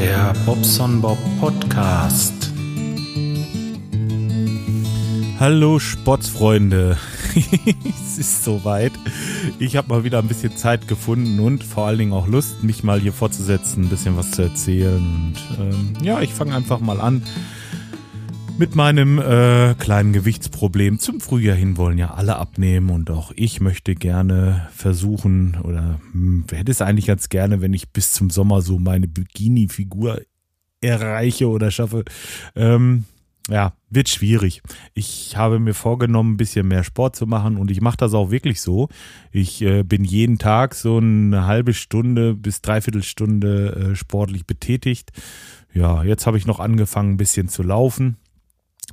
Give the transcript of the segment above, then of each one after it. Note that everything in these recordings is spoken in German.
Der Bobson Bob Podcast. Hallo Sportsfreunde. es ist soweit. Ich habe mal wieder ein bisschen Zeit gefunden und vor allen Dingen auch Lust, mich mal hier fortzusetzen, ein bisschen was zu erzählen. Und ähm, ja, ich fange einfach mal an mit meinem äh, kleinen Gewichtsproblem. Zum Frühjahr hin wollen ja alle abnehmen und auch ich möchte gerne versuchen oder hm, hätte es eigentlich ganz gerne, wenn ich bis zum Sommer so meine Bikini-Figur erreiche oder schaffe. Ähm, ja, wird schwierig. Ich habe mir vorgenommen, ein bisschen mehr Sport zu machen und ich mache das auch wirklich so. Ich äh, bin jeden Tag so eine halbe Stunde bis dreiviertel Stunde äh, sportlich betätigt. Ja, jetzt habe ich noch angefangen, ein bisschen zu laufen.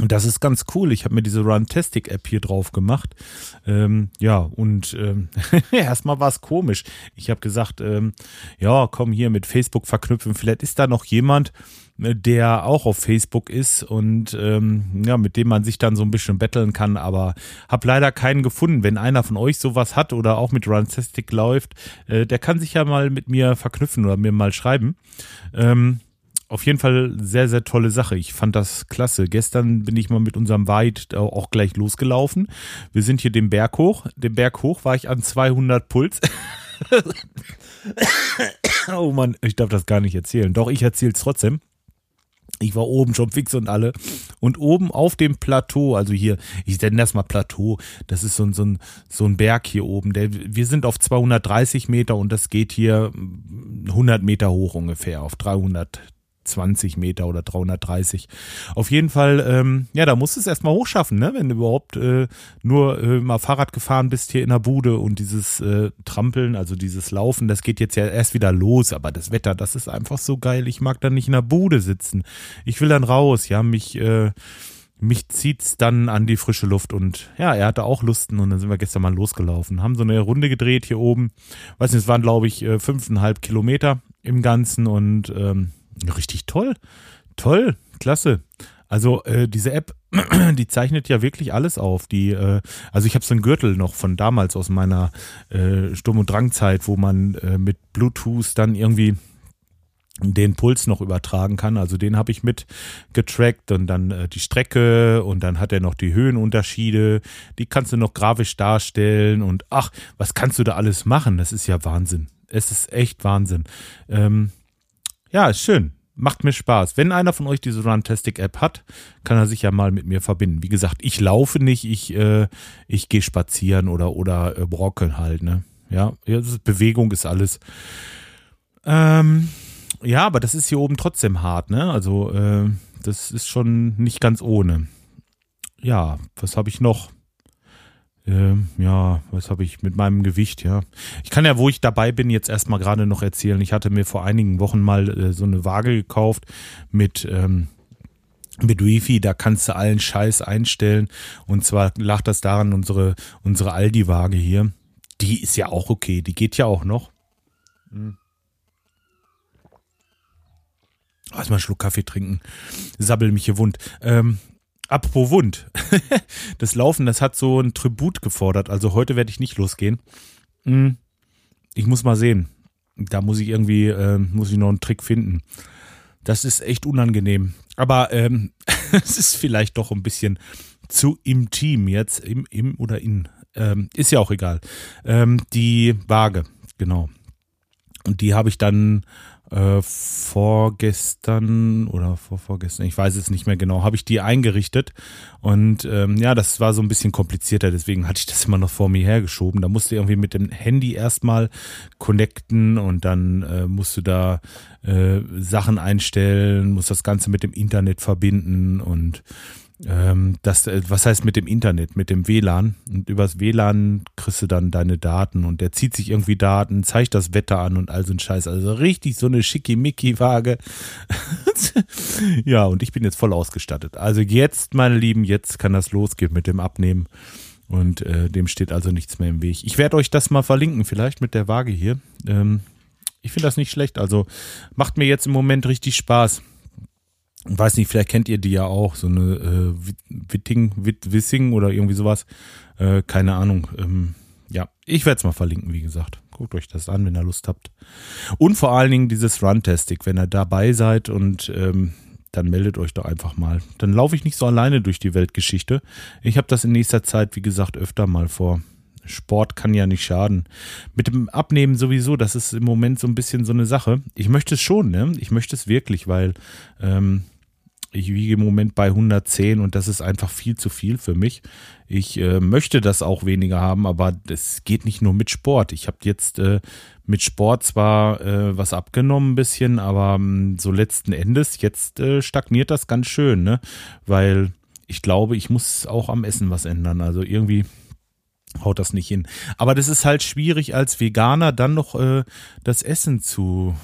Und das ist ganz cool. Ich habe mir diese Runtastic-App hier drauf gemacht. Ähm, ja, und ähm, erstmal war es komisch. Ich habe gesagt, ähm, ja, komm hier mit Facebook verknüpfen. Vielleicht ist da noch jemand, äh, der auch auf Facebook ist und ähm, ja, mit dem man sich dann so ein bisschen betteln kann, aber habe leider keinen gefunden. Wenn einer von euch sowas hat oder auch mit Runtastic läuft, äh, der kann sich ja mal mit mir verknüpfen oder mir mal schreiben. Ähm, auf jeden Fall sehr, sehr tolle Sache. Ich fand das klasse. Gestern bin ich mal mit unserem Weit auch gleich losgelaufen. Wir sind hier den Berg hoch. Den Berg hoch war ich an 200 Puls. oh Mann, ich darf das gar nicht erzählen. Doch, ich erzähle es trotzdem. Ich war oben schon fix und alle. Und oben auf dem Plateau, also hier, ich nenne das mal Plateau, das ist so ein, so ein, so ein Berg hier oben. Der, wir sind auf 230 Meter und das geht hier 100 Meter hoch ungefähr, auf 300, 20 Meter oder 330. Auf jeden Fall, ähm, ja, da musst du es erstmal hochschaffen, ne? wenn du überhaupt äh, nur äh, mal Fahrrad gefahren bist hier in der Bude und dieses äh, Trampeln, also dieses Laufen, das geht jetzt ja erst wieder los, aber das Wetter, das ist einfach so geil. Ich mag dann nicht in der Bude sitzen. Ich will dann raus, ja, mich, äh, mich zieht's dann an die frische Luft und ja, er hatte auch Lusten und dann sind wir gestern mal losgelaufen, haben so eine Runde gedreht hier oben. Weiß nicht, es waren glaube ich äh, fünfeinhalb Kilometer im Ganzen und ähm, Richtig toll. Toll, klasse. Also äh, diese App, die zeichnet ja wirklich alles auf. Die, äh, also ich habe so einen Gürtel noch von damals aus meiner äh, Sturm- und Drangzeit, wo man äh, mit Bluetooth dann irgendwie den Puls noch übertragen kann. Also den habe ich mit getrackt und dann äh, die Strecke und dann hat er noch die Höhenunterschiede. Die kannst du noch grafisch darstellen und ach, was kannst du da alles machen? Das ist ja Wahnsinn. Es ist echt Wahnsinn. Ähm, ja, ist schön. Macht mir Spaß. Wenn einer von euch diese Runtastic-App hat, kann er sich ja mal mit mir verbinden. Wie gesagt, ich laufe nicht, ich, äh, ich gehe spazieren oder, oder äh, brocken halt, ne? Ja, ja ist, Bewegung ist alles. Ähm, ja, aber das ist hier oben trotzdem hart, ne? Also, äh, das ist schon nicht ganz ohne. Ja, was habe ich noch? Ähm, ja, was habe ich mit meinem Gewicht, ja. Ich kann ja, wo ich dabei bin, jetzt erstmal gerade noch erzählen. Ich hatte mir vor einigen Wochen mal äh, so eine Waage gekauft mit, ähm, mit Wifi, da kannst du allen Scheiß einstellen. Und zwar lag das daran, unsere, unsere Aldi-Waage hier, die ist ja auch okay, die geht ja auch noch. Hm. Erstmal einen Schluck Kaffee trinken. Sabbel mich hier wund. Ähm, Apropos Wund. das Laufen, das hat so ein Tribut gefordert. Also heute werde ich nicht losgehen. Hm. Ich muss mal sehen. Da muss ich irgendwie, äh, muss ich noch einen Trick finden. Das ist echt unangenehm. Aber ähm, es ist vielleicht doch ein bisschen zu im Team jetzt. Im, im oder in. Ähm, ist ja auch egal. Ähm, die Waage, genau. Und die habe ich dann äh, vorgestern oder vor, vorgestern, ich weiß es nicht mehr genau, habe ich die eingerichtet. Und ähm, ja, das war so ein bisschen komplizierter, deswegen hatte ich das immer noch vor mir hergeschoben. Da musste irgendwie mit dem Handy erstmal connecten und dann äh, musst du da äh, Sachen einstellen, musst das Ganze mit dem Internet verbinden und ähm, das, äh, was heißt mit dem Internet, mit dem WLAN? Und übers WLAN kriegst du dann deine Daten und der zieht sich irgendwie Daten, zeigt das Wetter an und all so ein Scheiß. Also richtig so eine schickimicki-Waage. ja, und ich bin jetzt voll ausgestattet. Also jetzt, meine Lieben, jetzt kann das losgehen mit dem Abnehmen. Und äh, dem steht also nichts mehr im Weg. Ich werde euch das mal verlinken, vielleicht mit der Waage hier. Ähm, ich finde das nicht schlecht. Also macht mir jetzt im Moment richtig Spaß weiß nicht, vielleicht kennt ihr die ja auch, so eine äh, Witting, Witt, Wissing oder irgendwie sowas. Äh, keine Ahnung. Ähm, ja, ich werde es mal verlinken, wie gesagt. Guckt euch das an, wenn ihr Lust habt. Und vor allen Dingen dieses Runtastic, wenn ihr dabei seid und ähm, dann meldet euch doch einfach mal. Dann laufe ich nicht so alleine durch die Weltgeschichte. Ich habe das in nächster Zeit, wie gesagt, öfter mal vor. Sport kann ja nicht schaden. Mit dem Abnehmen sowieso, das ist im Moment so ein bisschen so eine Sache. Ich möchte es schon, ne? Ich möchte es wirklich, weil ähm, ich wiege im Moment bei 110 und das ist einfach viel zu viel für mich. Ich äh, möchte das auch weniger haben, aber das geht nicht nur mit Sport. Ich habe jetzt äh, mit Sport zwar äh, was abgenommen ein bisschen, aber ähm, so letzten Endes jetzt äh, stagniert das ganz schön, ne? Weil ich glaube, ich muss auch am Essen was ändern. Also irgendwie haut das nicht hin. Aber das ist halt schwierig als Veganer dann noch äh, das Essen zu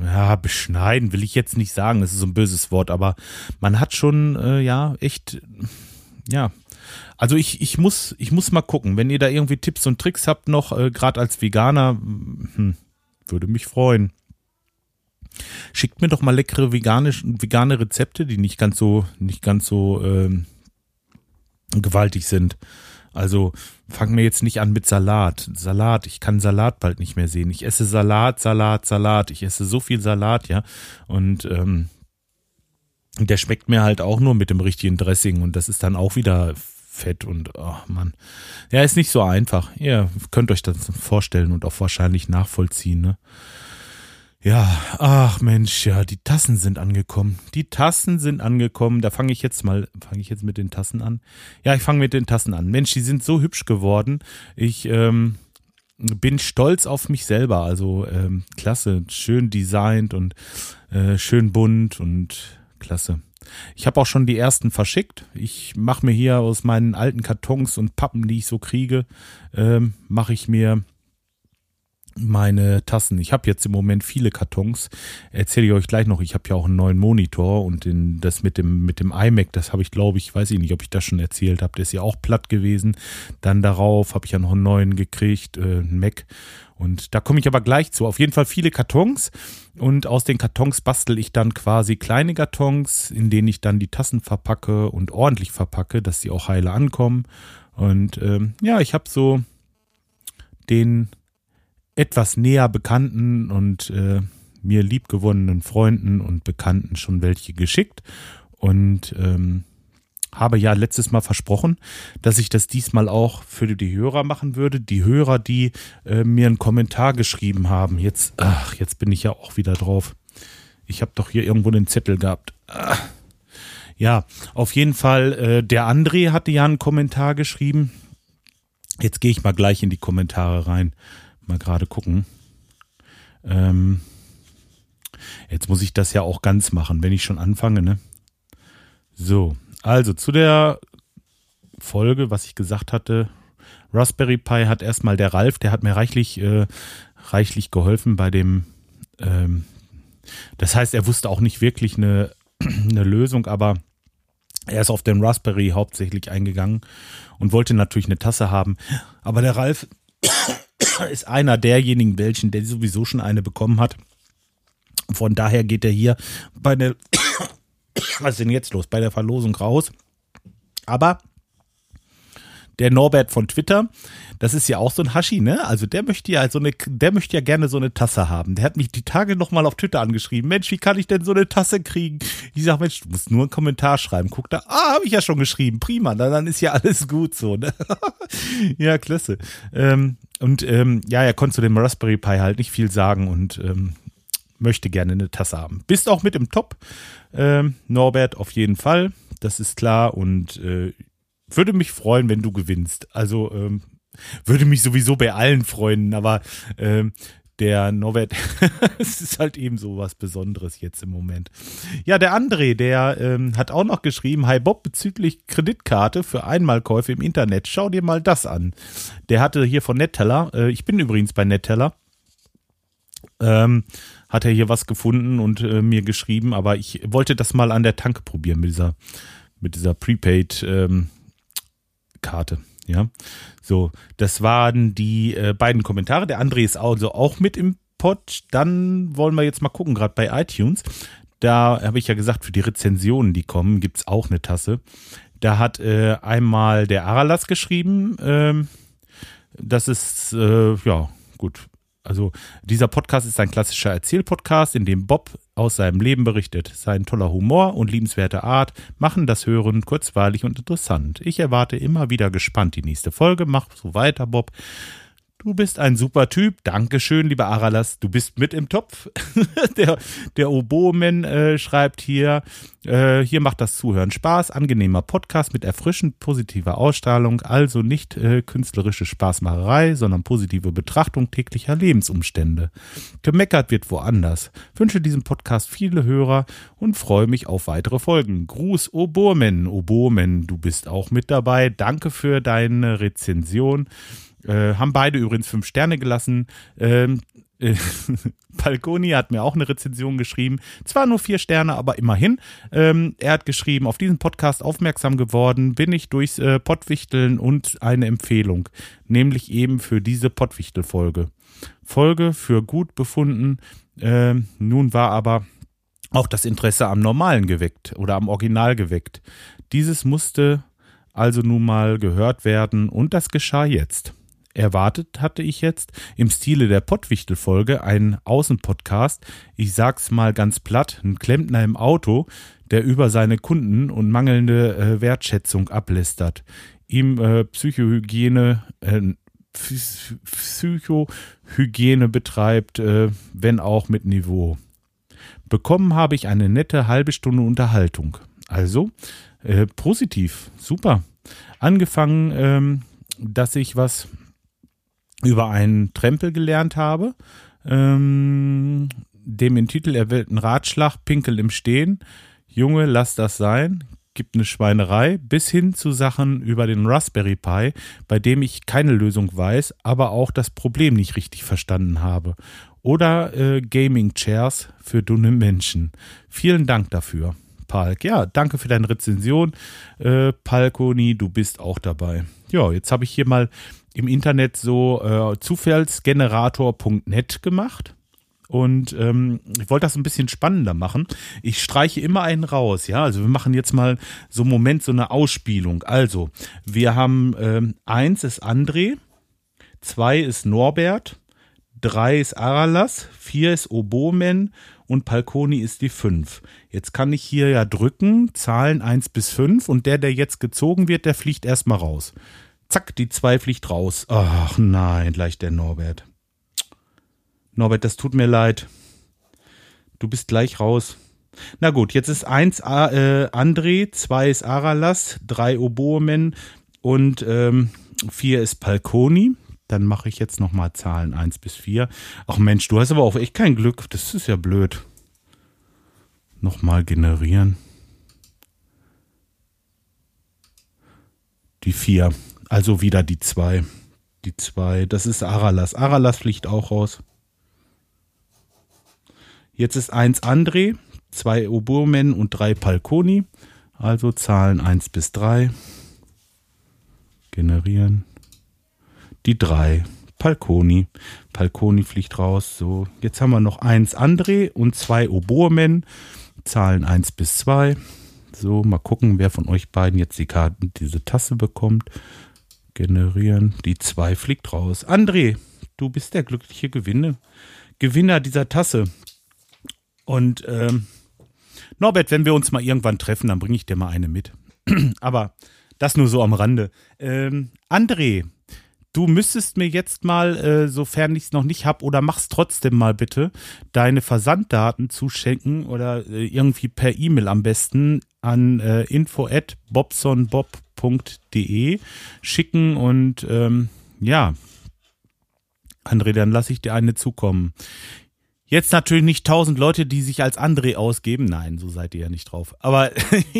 ja, beschneiden will ich jetzt nicht sagen, das ist so ein böses Wort, aber man hat schon, äh, ja, echt, ja. Also ich, ich muss, ich muss mal gucken, wenn ihr da irgendwie Tipps und Tricks habt noch, äh, gerade als Veganer, hm, würde mich freuen. Schickt mir doch mal leckere vegane, vegane Rezepte, die nicht ganz so, nicht ganz so ähm, gewaltig sind. Also fangen wir jetzt nicht an mit Salat. Salat, ich kann Salat bald nicht mehr sehen. Ich esse Salat, Salat, Salat. Ich esse so viel Salat, ja. Und ähm, der schmeckt mir halt auch nur mit dem richtigen Dressing und das ist dann auch wieder fett und oh Mann. Ja, ist nicht so einfach. Ihr könnt euch das vorstellen und auch wahrscheinlich nachvollziehen, ne? Ja, ach Mensch, ja, die Tassen sind angekommen. Die Tassen sind angekommen. Da fange ich jetzt mal, fange ich jetzt mit den Tassen an. Ja, ich fange mit den Tassen an. Mensch, die sind so hübsch geworden. Ich ähm, bin stolz auf mich selber. Also ähm, klasse, schön designt und äh, schön bunt und klasse. Ich habe auch schon die ersten verschickt. Ich mache mir hier aus meinen alten Kartons und Pappen, die ich so kriege, ähm, mache ich mir meine Tassen. Ich habe jetzt im Moment viele Kartons. Erzähle ich euch gleich noch. Ich habe ja auch einen neuen Monitor und den, das mit dem mit dem iMac, das habe ich glaube ich, weiß ich nicht, ob ich das schon erzählt habe. Der ist ja auch platt gewesen. Dann darauf habe ich ja noch einen neuen gekriegt, äh, einen Mac. Und da komme ich aber gleich zu. Auf jeden Fall viele Kartons und aus den Kartons bastel ich dann quasi kleine Kartons, in denen ich dann die Tassen verpacke und ordentlich verpacke, dass sie auch heile ankommen. Und ähm, ja, ich habe so den etwas näher bekannten und äh, mir liebgewonnenen Freunden und Bekannten schon welche geschickt und ähm, habe ja letztes Mal versprochen, dass ich das diesmal auch für die Hörer machen würde. Die Hörer, die äh, mir einen Kommentar geschrieben haben. Jetzt, ach, jetzt bin ich ja auch wieder drauf. Ich habe doch hier irgendwo den Zettel gehabt. Ach. Ja, auf jeden Fall, äh, der André hatte ja einen Kommentar geschrieben. Jetzt gehe ich mal gleich in die Kommentare rein mal gerade gucken. Ähm, jetzt muss ich das ja auch ganz machen, wenn ich schon anfange, ne? So, also zu der Folge, was ich gesagt hatte, Raspberry Pi hat erstmal der Ralf, der hat mir reichlich, äh, reichlich geholfen bei dem, ähm, das heißt, er wusste auch nicht wirklich eine, eine Lösung, aber er ist auf den Raspberry hauptsächlich eingegangen und wollte natürlich eine Tasse haben. Aber der Ralf ist einer derjenigen welchen, der sowieso schon eine bekommen hat. Von daher geht er hier bei der, was ist denn jetzt los, bei der Verlosung raus. Aber der Norbert von Twitter, das ist ja auch so ein Haschi, ne? Also der möchte ja so eine, der möchte ja gerne so eine Tasse haben. Der hat mich die Tage nochmal auf Twitter angeschrieben. Mensch, wie kann ich denn so eine Tasse kriegen? Ich sag, Mensch, du musst nur einen Kommentar schreiben. Guck da, ah, habe ich ja schon geschrieben. Prima, na, dann ist ja alles gut so, ne? ja, klasse. Ähm, und ähm, ja, er konnte zu dem Raspberry Pi halt nicht viel sagen und ähm, möchte gerne eine Tasse haben. Bist auch mit im Top, ähm, Norbert, auf jeden Fall. Das ist klar und äh, würde mich freuen, wenn du gewinnst. Also ähm, würde mich sowieso bei allen freuen, aber ähm, der Norbert, es ist halt eben so was Besonderes jetzt im Moment. Ja, der André, der ähm, hat auch noch geschrieben, Hi Bob, bezüglich Kreditkarte für Einmalkäufe im Internet, schau dir mal das an. Der hatte hier von Netteller, äh, ich bin übrigens bei Netteller, ähm, hat er hier was gefunden und äh, mir geschrieben, aber ich wollte das mal an der Tanke probieren mit dieser, mit dieser Prepaid, ähm, Karte. Ja, so, das waren die äh, beiden Kommentare. Der André ist also auch mit im Pod. Dann wollen wir jetzt mal gucken, gerade bei iTunes. Da habe ich ja gesagt, für die Rezensionen, die kommen, gibt es auch eine Tasse. Da hat äh, einmal der Aralas geschrieben. Ähm, das ist, äh, ja, gut. Also dieser Podcast ist ein klassischer Erzählpodcast, in dem Bob aus seinem Leben berichtet. Sein toller Humor und liebenswerte Art machen das Hören kurzweilig und interessant. Ich erwarte immer wieder gespannt die nächste Folge. Mach so weiter, Bob. Du bist ein super Typ. Dankeschön, lieber Aralas. Du bist mit im Topf. der der Obomen äh, schreibt hier, äh, hier macht das Zuhören Spaß. Angenehmer Podcast mit erfrischend positiver Ausstrahlung. Also nicht äh, künstlerische Spaßmacherei, sondern positive Betrachtung täglicher Lebensumstände. Gemeckert wird woanders. Wünsche diesem Podcast viele Hörer und freue mich auf weitere Folgen. Gruß Obomen. Obomen, du bist auch mit dabei. Danke für deine Rezension. Äh, haben beide übrigens fünf Sterne gelassen. Ähm, äh, Balconi hat mir auch eine Rezension geschrieben. Zwar nur vier Sterne, aber immerhin. Ähm, er hat geschrieben, auf diesen Podcast aufmerksam geworden bin ich durchs äh, Pottwichteln und eine Empfehlung, nämlich eben für diese Pottwichtel-Folge. Folge für gut befunden. Ähm, nun war aber auch das Interesse am Normalen geweckt oder am Original geweckt. Dieses musste also nun mal gehört werden und das geschah jetzt. Erwartet hatte ich jetzt im Stile der Pottwichtel-Folge einen Außenpodcast, ich sag's mal ganz platt, ein Klempner im Auto, der über seine Kunden und mangelnde äh, Wertschätzung ablästert, ihm äh, Psychohygiene, äh, Psychohygiene betreibt, äh, wenn auch mit Niveau. Bekommen habe ich eine nette halbe Stunde Unterhaltung. Also, äh, positiv, super. Angefangen, ähm, dass ich was über einen Trempel gelernt habe, ähm, dem in Titel erwählten Ratschlag Pinkel im Stehen, Junge, lass das sein, gibt eine Schweinerei, bis hin zu Sachen über den Raspberry Pi, bei dem ich keine Lösung weiß, aber auch das Problem nicht richtig verstanden habe. Oder äh, Gaming Chairs für dünne Menschen. Vielen Dank dafür, Palk. Ja, danke für deine Rezension. Äh, Palkoni, du bist auch dabei. Ja, jetzt habe ich hier mal im Internet so äh, Zufallsgenerator.net gemacht. Und ähm, ich wollte das ein bisschen spannender machen. Ich streiche immer einen raus, ja. Also wir machen jetzt mal so einen Moment so eine Ausspielung. Also, wir haben ähm, eins ist André, zwei ist Norbert, drei ist Aralas, vier ist Obomen und Palconi ist die fünf. Jetzt kann ich hier ja drücken, Zahlen eins bis fünf und der, der jetzt gezogen wird, der fliegt erstmal raus. Zack, die zwei fliegt raus. Ach nein, gleich der Norbert. Norbert, das tut mir leid. Du bist gleich raus. Na gut, jetzt ist eins äh, André, zwei ist Aralas, drei Oboemen und ähm, vier ist Palconi. Dann mache ich jetzt nochmal Zahlen eins bis vier. Ach Mensch, du hast aber auch echt kein Glück. Das ist ja blöd. Nochmal generieren. Die vier. Also wieder die zwei. Die zwei. Das ist Aralas. Aralas fliegt auch raus. Jetzt ist eins André, zwei Obomen und drei Palconi. Also Zahlen 1 bis 3. Generieren. Die 3. Palconi. Palconi fliegt raus. So, jetzt haben wir noch eins André und zwei Obomen. Zahlen 1 bis 2. So, mal gucken, wer von euch beiden jetzt die Karten, diese Tasse bekommt. Generieren. Die 2 fliegt raus. André, du bist der glückliche Gewinne, Gewinner dieser Tasse. Und ähm, Norbert, wenn wir uns mal irgendwann treffen, dann bringe ich dir mal eine mit. Aber das nur so am Rande. Ähm, André, du müsstest mir jetzt mal, äh, sofern ich es noch nicht habe, oder mach's trotzdem mal bitte, deine Versanddaten zuschenken oder äh, irgendwie per E-Mail am besten an äh, info at bobsonbob.com www.ftf.de schicken und ähm, ja, André, dann lasse ich dir eine zukommen. Jetzt natürlich nicht tausend Leute, die sich als André ausgeben. Nein, so seid ihr ja nicht drauf. Aber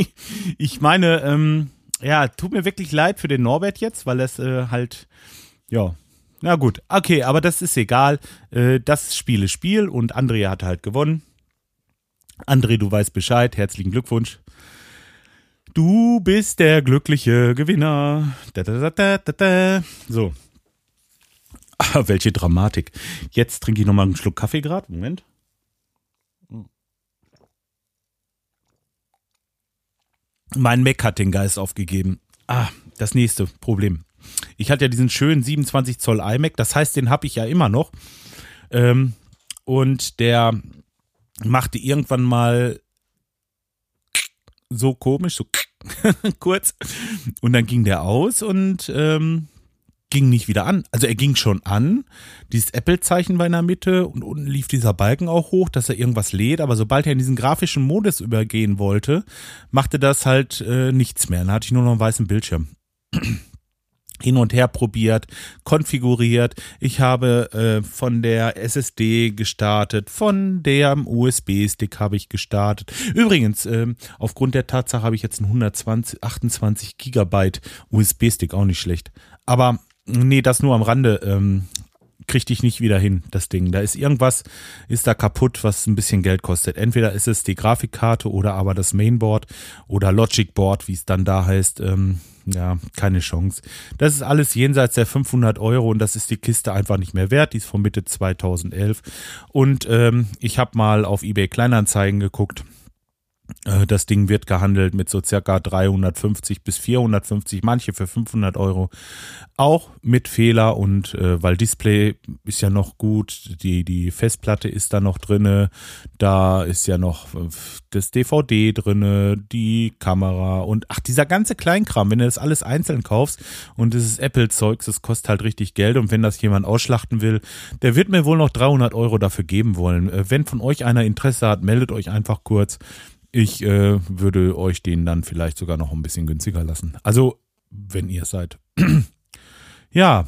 ich meine, ähm, ja, tut mir wirklich leid für den Norbert jetzt, weil es äh, halt, ja, na gut, okay, aber das ist egal. Äh, das Spiel ist Spiel und André hat halt gewonnen. André, du weißt Bescheid. Herzlichen Glückwunsch. Du bist der glückliche Gewinner. Da, da, da. So. Ah, welche Dramatik. Jetzt trinke ich nochmal einen Schluck Kaffee gerade. Moment. Mein Mac hat den Geist aufgegeben. Ah, das nächste Problem. Ich hatte ja diesen schönen 27 Zoll iMac, das heißt, den habe ich ja immer noch. Ähm, und der machte irgendwann mal so komisch, so kurz. Und dann ging der aus und ähm, ging nicht wieder an. Also er ging schon an. Dieses Apple-Zeichen war in der Mitte und unten lief dieser Balken auch hoch, dass er irgendwas lädt. Aber sobald er in diesen grafischen Modus übergehen wollte, machte das halt äh, nichts mehr. Dann hatte ich nur noch einen weißen Bildschirm hin und her probiert, konfiguriert. Ich habe äh, von der SSD gestartet, von dem USB-Stick habe ich gestartet. Übrigens, äh, aufgrund der Tatsache habe ich jetzt einen 120, 28 Gigabyte USB-Stick, auch nicht schlecht. Aber nee, das nur am Rande. Ähm, kriegte ich nicht wieder hin, das Ding. Da ist irgendwas, ist da kaputt, was ein bisschen Geld kostet. Entweder ist es die Grafikkarte oder aber das Mainboard oder Logic Board, wie es dann da heißt. Ähm, ja, keine Chance. Das ist alles jenseits der 500 Euro und das ist die Kiste einfach nicht mehr wert. Die ist von Mitte 2011. Und ähm, ich habe mal auf eBay Kleinanzeigen geguckt. Äh, das Ding wird gehandelt mit so circa 350 bis 450, manche für 500 Euro. Auch mit Fehler und äh, weil Display ist ja noch gut, die, die Festplatte ist da noch drinne, da ist ja noch äh, das DVD drinne, die Kamera und ach, dieser ganze Kleinkram, wenn du das alles einzeln kaufst und ist Apple-Zeugs, das kostet halt richtig Geld und wenn das jemand ausschlachten will, der wird mir wohl noch 300 Euro dafür geben wollen. Äh, wenn von euch einer Interesse hat, meldet euch einfach kurz. Ich äh, würde euch den dann vielleicht sogar noch ein bisschen günstiger lassen. Also, wenn ihr seid. ja,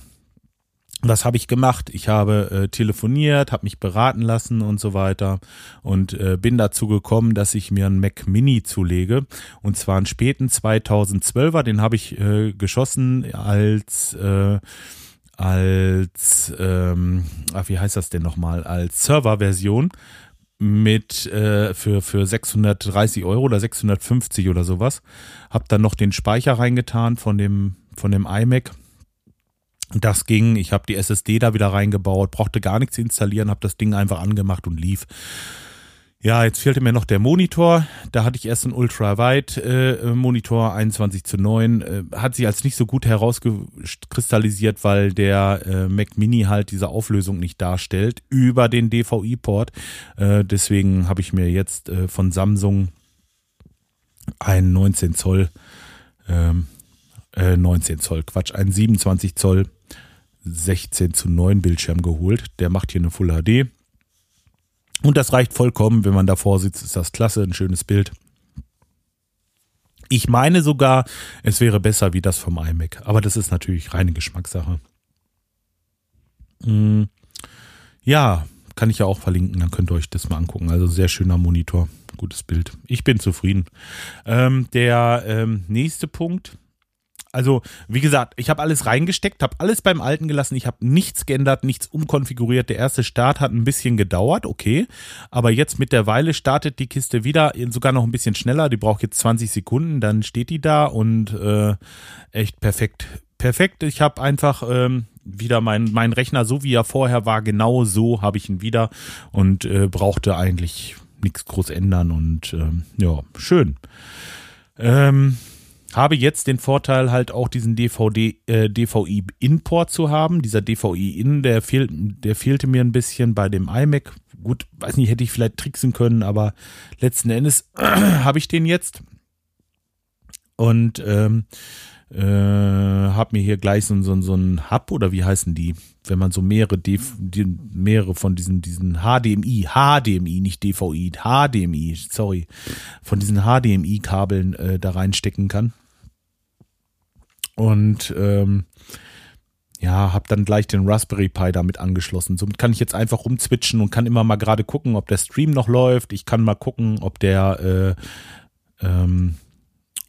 was habe ich gemacht? Ich habe äh, telefoniert, habe mich beraten lassen und so weiter und äh, bin dazu gekommen, dass ich mir einen Mac Mini zulege und zwar einen späten 2012er. Den habe ich äh, geschossen als äh, als ähm, ach, wie heißt das denn nochmal als Serverversion mit äh, für, für 630 Euro oder 650 oder sowas. Hab dann noch den Speicher reingetan von dem, von dem iMac. Das ging, ich habe die SSD da wieder reingebaut, brauchte gar nichts installieren, habe das Ding einfach angemacht und lief. Ja, jetzt fehlte mir noch der Monitor. Da hatte ich erst einen Ultra-Wide-Monitor, äh, 21 zu 9. Äh, hat sich als nicht so gut herauskristallisiert, weil der äh, Mac Mini halt diese Auflösung nicht darstellt über den DVI-Port. Deswegen habe ich mir jetzt von Samsung einen 19 Zoll, ähm, 19 Zoll, Quatsch, einen 27 Zoll 16 zu 9 Bildschirm geholt. Der macht hier eine Full HD und das reicht vollkommen, wenn man davor sitzt, ist das klasse, ein schönes Bild. Ich meine sogar, es wäre besser wie das vom iMac, aber das ist natürlich reine Geschmackssache. Hm. Ja, kann ich ja auch verlinken, dann könnt ihr euch das mal angucken. Also sehr schöner Monitor, gutes Bild. Ich bin zufrieden. Ähm, der ähm, nächste Punkt also, wie gesagt, ich habe alles reingesteckt, habe alles beim Alten gelassen, ich habe nichts geändert, nichts umkonfiguriert. Der erste Start hat ein bisschen gedauert, okay. Aber jetzt mit der Weile startet die Kiste wieder, sogar noch ein bisschen schneller. Die braucht jetzt 20 Sekunden, dann steht die da und äh, echt perfekt. Perfekt. Ich habe einfach ähm, wieder meinen mein Rechner, so wie er vorher war, genau so habe ich ihn wieder und äh, brauchte eigentlich nichts groß ändern und ähm, ja, schön. Ähm, habe jetzt den Vorteil halt auch diesen DVD, äh, DVI-Import zu haben. Dieser DVI-In, der, fehl, der fehlte mir ein bisschen bei dem iMac. Gut, weiß nicht, hätte ich vielleicht tricksen können, aber letzten Endes habe ich den jetzt. Und ähm, äh, habe mir hier gleich so, so, so ein Hub oder wie heißen die, wenn man so mehrere, DV, die, mehrere von diesen, diesen HDMI, HDMI, nicht DVI, HDMI, sorry, von diesen HDMI-Kabeln äh, da reinstecken kann. Und ähm, ja, habe dann gleich den Raspberry Pi damit angeschlossen. Somit kann ich jetzt einfach rumzwitschen und kann immer mal gerade gucken, ob der Stream noch läuft. Ich kann mal gucken, ob der, äh, ähm,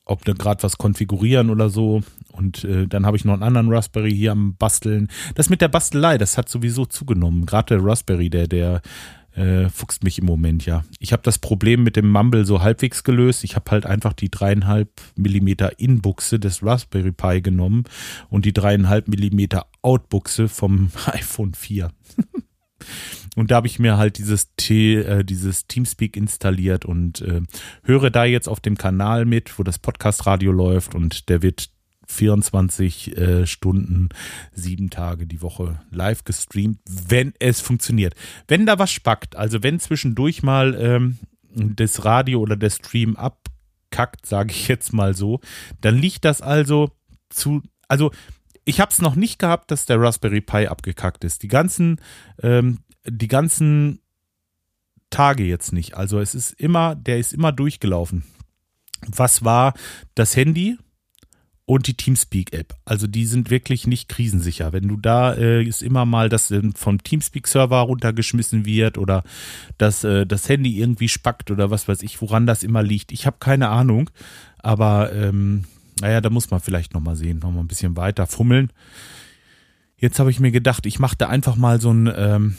ob wir gerade was konfigurieren oder so. Und äh, dann habe ich noch einen anderen Raspberry hier am Basteln. Das mit der Bastelei, das hat sowieso zugenommen. Gerade der Raspberry, der, der äh, fuchst mich im Moment ja. Ich habe das Problem mit dem Mumble so halbwegs gelöst. Ich habe halt einfach die dreieinhalb Millimeter Inbuchse des Raspberry Pi genommen und die dreieinhalb Millimeter Outbuchse vom iPhone 4. und da habe ich mir halt dieses, T, äh, dieses Teamspeak installiert und äh, höre da jetzt auf dem Kanal mit, wo das Podcast-Radio läuft und der wird 24 äh, Stunden, sieben Tage die Woche live gestreamt, wenn es funktioniert. Wenn da was spackt, also wenn zwischendurch mal ähm, das Radio oder der Stream abkackt, sage ich jetzt mal so, dann liegt das also zu, also ich habe es noch nicht gehabt, dass der Raspberry Pi abgekackt ist. Die ganzen, ähm, die ganzen Tage jetzt nicht. Also es ist immer, der ist immer durchgelaufen. Was war das Handy? Und die Teamspeak-App. Also die sind wirklich nicht krisensicher. Wenn du da äh, ist immer mal, dass äh, vom Teamspeak-Server runtergeschmissen wird oder dass äh, das Handy irgendwie spackt oder was weiß ich, woran das immer liegt. Ich habe keine Ahnung, aber ähm, naja, da muss man vielleicht nochmal sehen, nochmal ein bisschen weiter fummeln. Jetzt habe ich mir gedacht, ich mache da einfach mal so ein, ähm,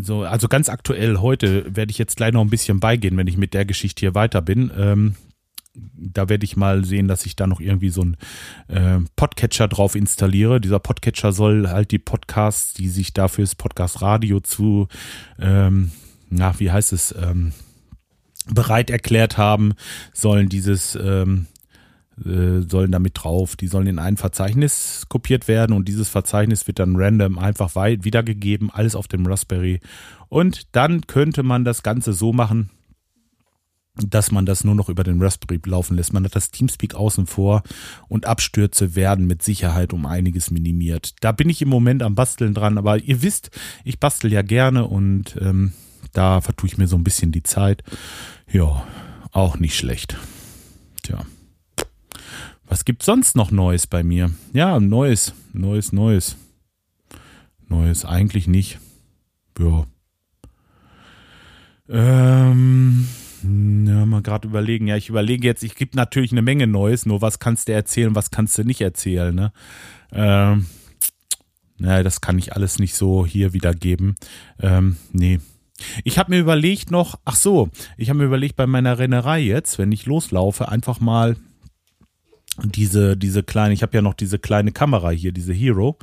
so, also ganz aktuell heute werde ich jetzt gleich noch ein bisschen beigehen, wenn ich mit der Geschichte hier weiter bin. Ähm, da werde ich mal sehen, dass ich da noch irgendwie so einen äh, Podcatcher drauf installiere. Dieser Podcatcher soll halt die Podcasts, die sich dafür das Podcast Radio zu, ähm, na, wie heißt es, ähm, bereit erklärt haben, sollen dieses, ähm, äh, sollen damit drauf, die sollen in ein Verzeichnis kopiert werden und dieses Verzeichnis wird dann random einfach wiedergegeben, alles auf dem Raspberry. Und dann könnte man das Ganze so machen, dass man das nur noch über den Raspberry laufen lässt. Man hat das Teamspeak außen vor und Abstürze werden mit Sicherheit um einiges minimiert. Da bin ich im Moment am Basteln dran, aber ihr wisst, ich bastel ja gerne und ähm, da vertue ich mir so ein bisschen die Zeit. Ja, auch nicht schlecht. Tja. Was gibt sonst noch Neues bei mir? Ja, Neues, Neues, Neues. Neues eigentlich nicht. Ja. Ähm hm, ja, mal gerade überlegen. Ja, ich überlege jetzt, ich gebe natürlich eine Menge Neues, nur was kannst du erzählen, was kannst du nicht erzählen, ne? Ähm, naja, das kann ich alles nicht so hier wiedergeben. Ähm, nee. Ich habe mir überlegt noch, ach so, ich habe mir überlegt bei meiner Rennerei jetzt, wenn ich loslaufe, einfach mal diese, diese kleine, ich habe ja noch diese kleine Kamera hier, diese Hero.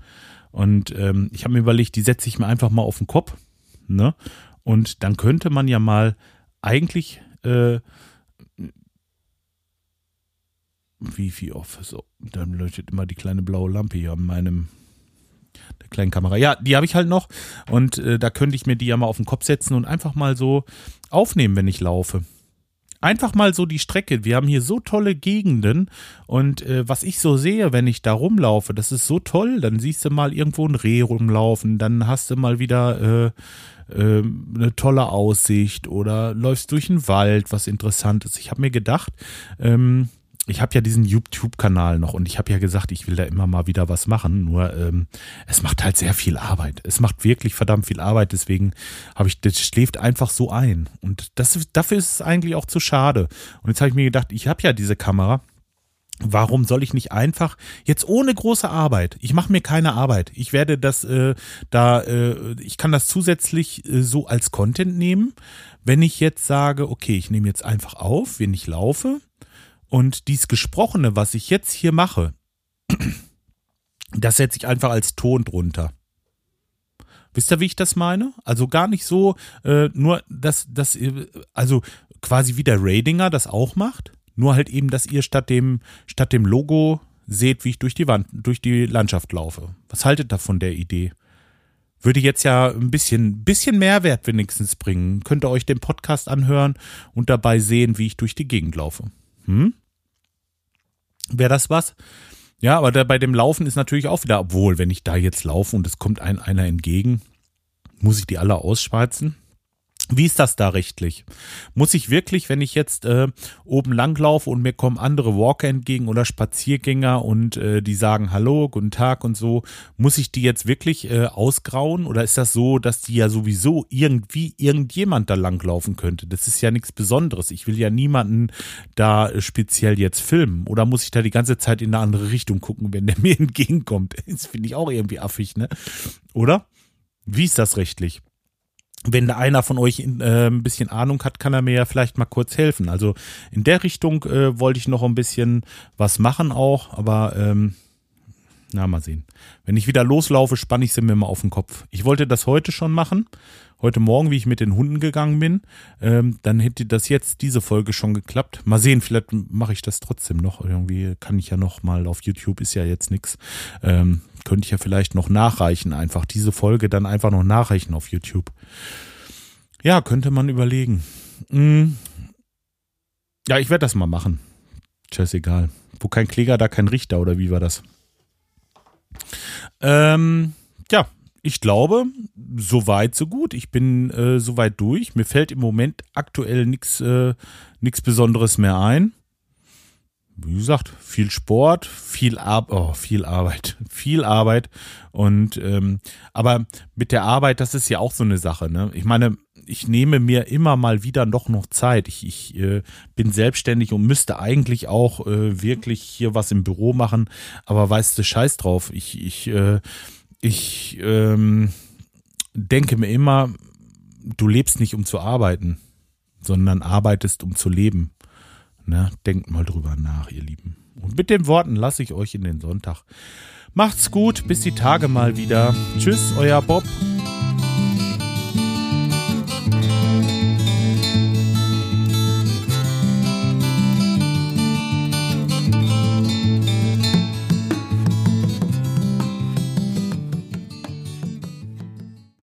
Und ähm, ich habe mir überlegt, die setze ich mir einfach mal auf den Kopf. Ne? Und dann könnte man ja mal eigentlich äh, viel off? So, dann leuchtet immer die kleine blaue Lampe hier an meinem der kleinen Kamera. Ja, die habe ich halt noch und äh, da könnte ich mir die ja mal auf den Kopf setzen und einfach mal so aufnehmen, wenn ich laufe. Einfach mal so die Strecke. Wir haben hier so tolle Gegenden und äh, was ich so sehe, wenn ich da rumlaufe, das ist so toll. Dann siehst du mal irgendwo ein Reh rumlaufen, dann hast du mal wieder äh, äh, eine tolle Aussicht oder läufst durch den Wald, was interessant ist. Ich habe mir gedacht, ähm, ich habe ja diesen YouTube-Kanal noch und ich habe ja gesagt, ich will da immer mal wieder was machen. Nur ähm, es macht halt sehr viel Arbeit. Es macht wirklich verdammt viel Arbeit. Deswegen habe ich, das schläft einfach so ein. Und das, dafür ist es eigentlich auch zu schade. Und jetzt habe ich mir gedacht, ich habe ja diese Kamera. Warum soll ich nicht einfach jetzt ohne große Arbeit? Ich mache mir keine Arbeit. Ich werde das äh, da, äh, ich kann das zusätzlich äh, so als Content nehmen. Wenn ich jetzt sage, okay, ich nehme jetzt einfach auf, wenn ich laufe und dies Gesprochene, was ich jetzt hier mache, das setze ich einfach als Ton drunter. Wisst ihr, wie ich das meine? Also gar nicht so, äh, nur dass das, also quasi wie der Radinger das auch macht nur halt eben, dass ihr statt dem, statt dem Logo seht, wie ich durch die Wand, durch die Landschaft laufe. Was haltet ihr von der Idee? Würde jetzt ja ein bisschen, bisschen Mehrwert wenigstens bringen. Könnt ihr euch den Podcast anhören und dabei sehen, wie ich durch die Gegend laufe. Hm? Wäre das was? Ja, aber da bei dem Laufen ist natürlich auch wieder, obwohl, wenn ich da jetzt laufe und es kommt ein einer entgegen, muss ich die alle ausschweizen? Wie ist das da rechtlich? Muss ich wirklich, wenn ich jetzt äh, oben langlaufe und mir kommen andere Walker entgegen oder Spaziergänger und äh, die sagen Hallo, guten Tag und so, muss ich die jetzt wirklich äh, ausgrauen oder ist das so, dass die ja sowieso irgendwie irgendjemand da langlaufen könnte? Das ist ja nichts Besonderes. Ich will ja niemanden da äh, speziell jetzt filmen oder muss ich da die ganze Zeit in eine andere Richtung gucken, wenn der mir entgegenkommt? Das finde ich auch irgendwie affig, ne? Oder? Wie ist das rechtlich? Wenn da einer von euch äh, ein bisschen Ahnung hat, kann er mir ja vielleicht mal kurz helfen. Also in der Richtung äh, wollte ich noch ein bisschen was machen auch, aber ähm, Na, mal sehen. Wenn ich wieder loslaufe, spanne ich sie mir mal auf den Kopf. Ich wollte das heute schon machen. Heute Morgen, wie ich mit den Hunden gegangen bin. Ähm, dann hätte das jetzt diese Folge schon geklappt. Mal sehen, vielleicht mache ich das trotzdem noch. Irgendwie kann ich ja noch mal auf YouTube, ist ja jetzt nichts. Ähm, könnte ich ja vielleicht noch nachreichen, einfach diese Folge dann einfach noch nachreichen auf YouTube. Ja, könnte man überlegen. Hm. Ja, ich werde das mal machen. Tschüss, egal. Wo kein Kläger, da kein Richter, oder wie war das? Ähm, ja, ich glaube, so weit, so gut. Ich bin äh, so weit durch. Mir fällt im Moment aktuell nichts äh, Besonderes mehr ein. Wie gesagt, viel Sport, viel, Ar oh, viel Arbeit, viel Arbeit. Und ähm, aber mit der Arbeit, das ist ja auch so eine Sache. Ne? Ich meine, ich nehme mir immer mal wieder doch noch Zeit. Ich, ich äh, bin selbstständig und müsste eigentlich auch äh, wirklich hier was im Büro machen, aber weißt du, scheiß drauf. Ich, ich, äh, ich ähm, denke mir immer, du lebst nicht, um zu arbeiten, sondern arbeitest, um zu leben. Ne? Denkt mal drüber nach, ihr Lieben. Und mit den Worten lasse ich euch in den Sonntag. Macht's gut, bis die Tage mal wieder. Tschüss, euer Bob.